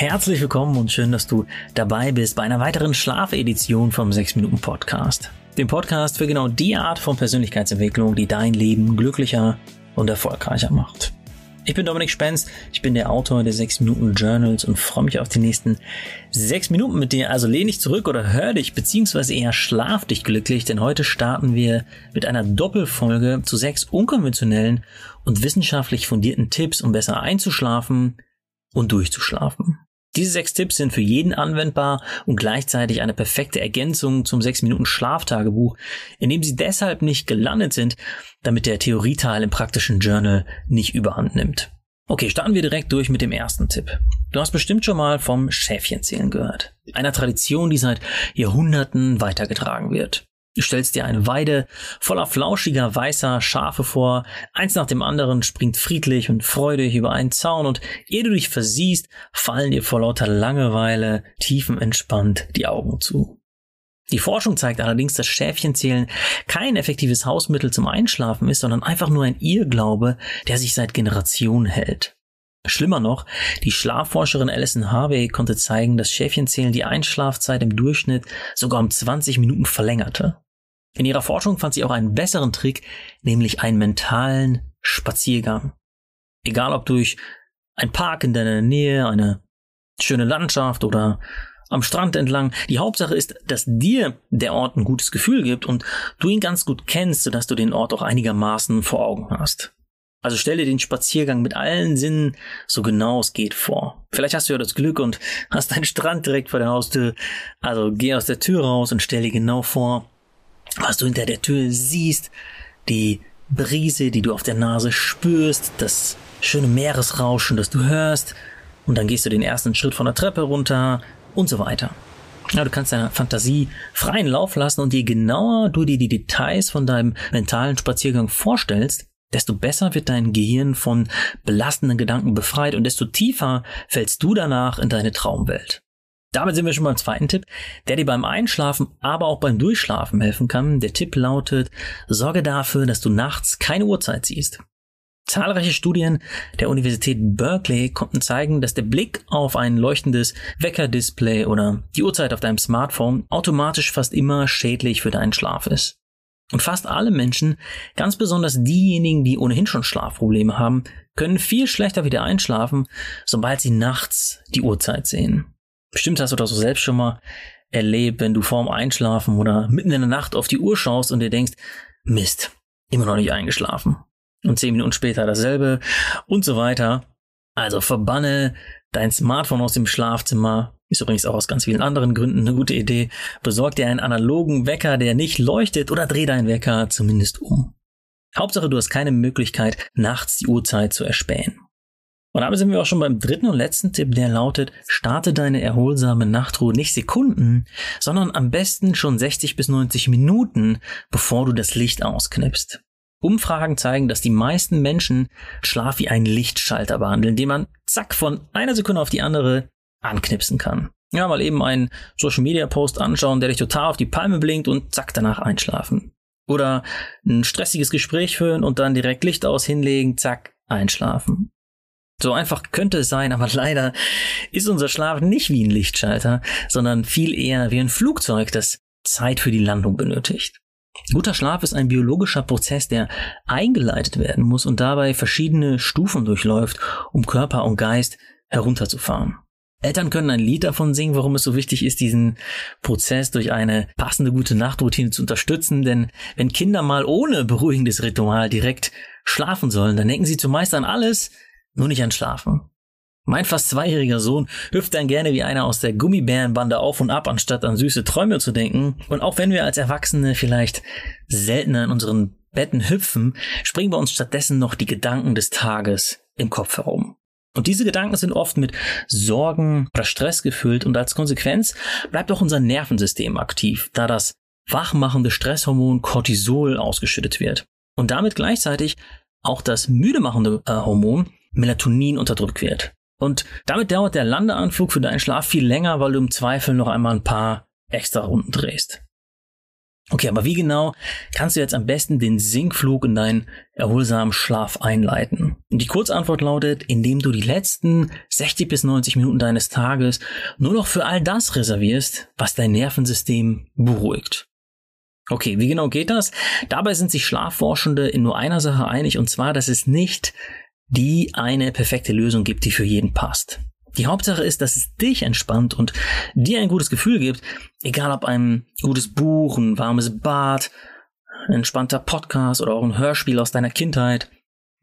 Herzlich willkommen und schön, dass du dabei bist bei einer weiteren Schlafedition vom 6 Minuten Podcast. Dem Podcast für genau die Art von Persönlichkeitsentwicklung, die dein Leben glücklicher und erfolgreicher macht. Ich bin Dominik Spenz, ich bin der Autor der 6 Minuten Journals und freue mich auf die nächsten 6 Minuten mit dir. Also lehn dich zurück oder hör dich, beziehungsweise eher schlaf dich glücklich, denn heute starten wir mit einer Doppelfolge zu sechs unkonventionellen und wissenschaftlich fundierten Tipps, um besser einzuschlafen und durchzuschlafen. Diese sechs Tipps sind für jeden anwendbar und gleichzeitig eine perfekte Ergänzung zum 6 Minuten Schlaftagebuch, in dem sie deshalb nicht gelandet sind, damit der Theorieteil im praktischen Journal nicht überhand nimmt. Okay, starten wir direkt durch mit dem ersten Tipp. Du hast bestimmt schon mal vom Schäfchenzählen gehört. Einer Tradition, die seit Jahrhunderten weitergetragen wird. Du stellst dir eine Weide voller flauschiger weißer Schafe vor, eins nach dem anderen springt friedlich und freudig über einen Zaun und ehe du dich versiehst, fallen dir vor lauter Langeweile tiefenentspannt die Augen zu. Die Forschung zeigt allerdings, dass Schäfchenzählen kein effektives Hausmittel zum Einschlafen ist, sondern einfach nur ein Irrglaube, der sich seit Generationen hält. Schlimmer noch, die Schlafforscherin Alison Harvey konnte zeigen, dass Schäfchenzählen die Einschlafzeit im Durchschnitt sogar um 20 Minuten verlängerte. In ihrer Forschung fand sie auch einen besseren Trick, nämlich einen mentalen Spaziergang. Egal ob durch ein Park in deiner Nähe, eine schöne Landschaft oder am Strand entlang. Die Hauptsache ist, dass dir der Ort ein gutes Gefühl gibt und du ihn ganz gut kennst, sodass du den Ort auch einigermaßen vor Augen hast. Also stell dir den Spaziergang mit allen Sinnen so genau es geht vor. Vielleicht hast du ja das Glück und hast einen Strand direkt vor der Haustür. Also geh aus der Tür raus und stell dir genau vor, was du hinter der Tür siehst, die Brise, die du auf der Nase spürst, das schöne Meeresrauschen, das du hörst, und dann gehst du den ersten Schritt von der Treppe runter und so weiter. Ja, du kannst deiner Fantasie freien Lauf lassen und je genauer du dir die Details von deinem mentalen Spaziergang vorstellst, desto besser wird dein Gehirn von belastenden Gedanken befreit und desto tiefer fällst du danach in deine Traumwelt. Damit sind wir schon beim zweiten Tipp, der dir beim Einschlafen, aber auch beim Durchschlafen helfen kann. Der Tipp lautet, sorge dafür, dass du nachts keine Uhrzeit siehst. Zahlreiche Studien der Universität Berkeley konnten zeigen, dass der Blick auf ein leuchtendes Weckerdisplay oder die Uhrzeit auf deinem Smartphone automatisch fast immer schädlich für deinen Schlaf ist. Und fast alle Menschen, ganz besonders diejenigen, die ohnehin schon Schlafprobleme haben, können viel schlechter wieder einschlafen, sobald sie nachts die Uhrzeit sehen. Bestimmt hast du das so selbst schon mal erlebt, wenn du vorm Einschlafen oder mitten in der Nacht auf die Uhr schaust und dir denkst, Mist, immer noch nicht eingeschlafen. Und zehn Minuten später dasselbe und so weiter. Also verbanne dein Smartphone aus dem Schlafzimmer. Ist übrigens auch aus ganz vielen anderen Gründen eine gute Idee. Besorg dir einen analogen Wecker, der nicht leuchtet oder dreh deinen Wecker zumindest um. Hauptsache, du hast keine Möglichkeit, nachts die Uhrzeit zu erspähen. Und damit sind wir auch schon beim dritten und letzten Tipp, der lautet, starte deine erholsame Nachtruhe nicht Sekunden, sondern am besten schon 60 bis 90 Minuten, bevor du das Licht ausknipst. Umfragen zeigen, dass die meisten Menschen Schlaf wie einen Lichtschalter behandeln, den man zack von einer Sekunde auf die andere anknipsen kann. Ja, mal eben einen Social Media Post anschauen, der dich total auf die Palme blinkt und zack danach einschlafen. Oder ein stressiges Gespräch führen und dann direkt Licht aus hinlegen, zack, einschlafen. So einfach könnte es sein, aber leider ist unser Schlaf nicht wie ein Lichtschalter, sondern viel eher wie ein Flugzeug, das Zeit für die Landung benötigt. Guter Schlaf ist ein biologischer Prozess, der eingeleitet werden muss und dabei verschiedene Stufen durchläuft, um Körper und Geist herunterzufahren. Eltern können ein Lied davon singen, warum es so wichtig ist, diesen Prozess durch eine passende gute Nachtroutine zu unterstützen, denn wenn Kinder mal ohne beruhigendes Ritual direkt schlafen sollen, dann denken sie zumeist an alles, nur nicht an Schlafen. Mein fast zweijähriger Sohn hüpft dann gerne wie einer aus der Gummibärenbande auf und ab, anstatt an süße Träume zu denken. Und auch wenn wir als Erwachsene vielleicht seltener in unseren Betten hüpfen, springen bei uns stattdessen noch die Gedanken des Tages im Kopf herum. Und diese Gedanken sind oft mit Sorgen oder Stress gefüllt und als Konsequenz bleibt auch unser Nervensystem aktiv, da das wachmachende Stresshormon Cortisol ausgeschüttet wird. Und damit gleichzeitig auch das müdemachende äh, Hormon Melatonin unterdrückt wird. Und damit dauert der Landeanflug für deinen Schlaf viel länger, weil du im Zweifel noch einmal ein paar extra Runden drehst. Okay, aber wie genau kannst du jetzt am besten den Sinkflug in deinen erholsamen Schlaf einleiten? Und die Kurzantwort lautet, indem du die letzten 60 bis 90 Minuten deines Tages nur noch für all das reservierst, was dein Nervensystem beruhigt. Okay, wie genau geht das? Dabei sind sich Schlafforschende in nur einer Sache einig, und zwar, dass es nicht die eine perfekte Lösung gibt, die für jeden passt. Die Hauptsache ist, dass es dich entspannt und dir ein gutes Gefühl gibt, egal ob ein gutes Buch, ein warmes Bad, ein entspannter Podcast oder auch ein Hörspiel aus deiner Kindheit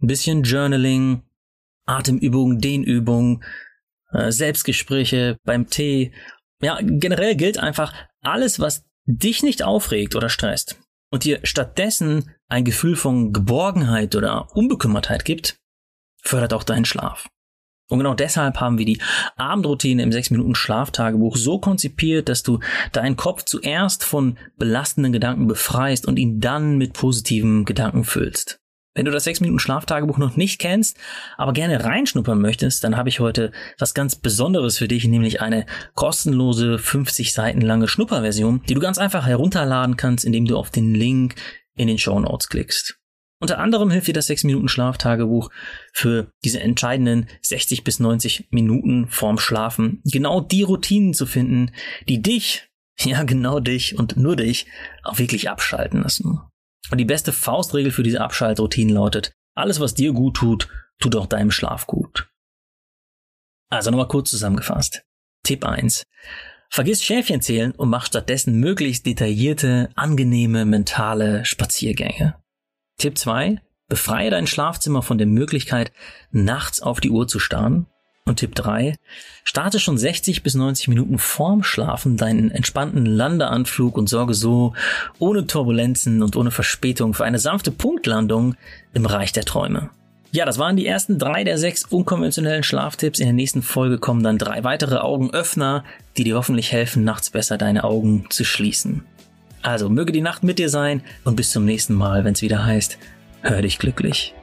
ein bisschen Journaling, Atemübungen, Dehnübungen, äh, Selbstgespräche beim Tee. Ja, generell gilt einfach, alles, was dich nicht aufregt oder stresst und dir stattdessen ein Gefühl von Geborgenheit oder Unbekümmertheit gibt, fördert auch deinen Schlaf. Und genau deshalb haben wir die Abendroutine im 6 Minuten Schlaftagebuch so konzipiert, dass du deinen Kopf zuerst von belastenden Gedanken befreist und ihn dann mit positiven Gedanken füllst. Wenn du das 6 Minuten Schlaftagebuch noch nicht kennst, aber gerne reinschnuppern möchtest, dann habe ich heute was ganz Besonderes für dich, nämlich eine kostenlose 50 Seiten lange Schnupperversion, die du ganz einfach herunterladen kannst, indem du auf den Link in den Show Notes klickst. Unter anderem hilft dir das 6 Minuten Schlaftagebuch für diese entscheidenden 60 bis 90 Minuten vorm Schlafen genau die Routinen zu finden, die dich, ja genau dich und nur dich auch wirklich abschalten lassen. Und die beste Faustregel für diese Abschaltroutinen lautet, alles was dir gut tut, tut auch deinem Schlaf gut. Also nochmal kurz zusammengefasst. Tipp 1. Vergiss Schäfchen zählen und mach stattdessen möglichst detaillierte, angenehme mentale Spaziergänge. Tipp 2. Befreie dein Schlafzimmer von der Möglichkeit, nachts auf die Uhr zu starren und Tipp 3. Starte schon 60 bis 90 Minuten vorm Schlafen deinen entspannten Landeanflug und sorge so ohne Turbulenzen und ohne Verspätung für eine sanfte Punktlandung im Reich der Träume. Ja, das waren die ersten drei der sechs unkonventionellen Schlaftipps. In der nächsten Folge kommen dann drei weitere Augenöffner, die dir hoffentlich helfen, nachts besser deine Augen zu schließen. Also möge die Nacht mit dir sein und bis zum nächsten Mal, wenn es wieder heißt, hör dich glücklich.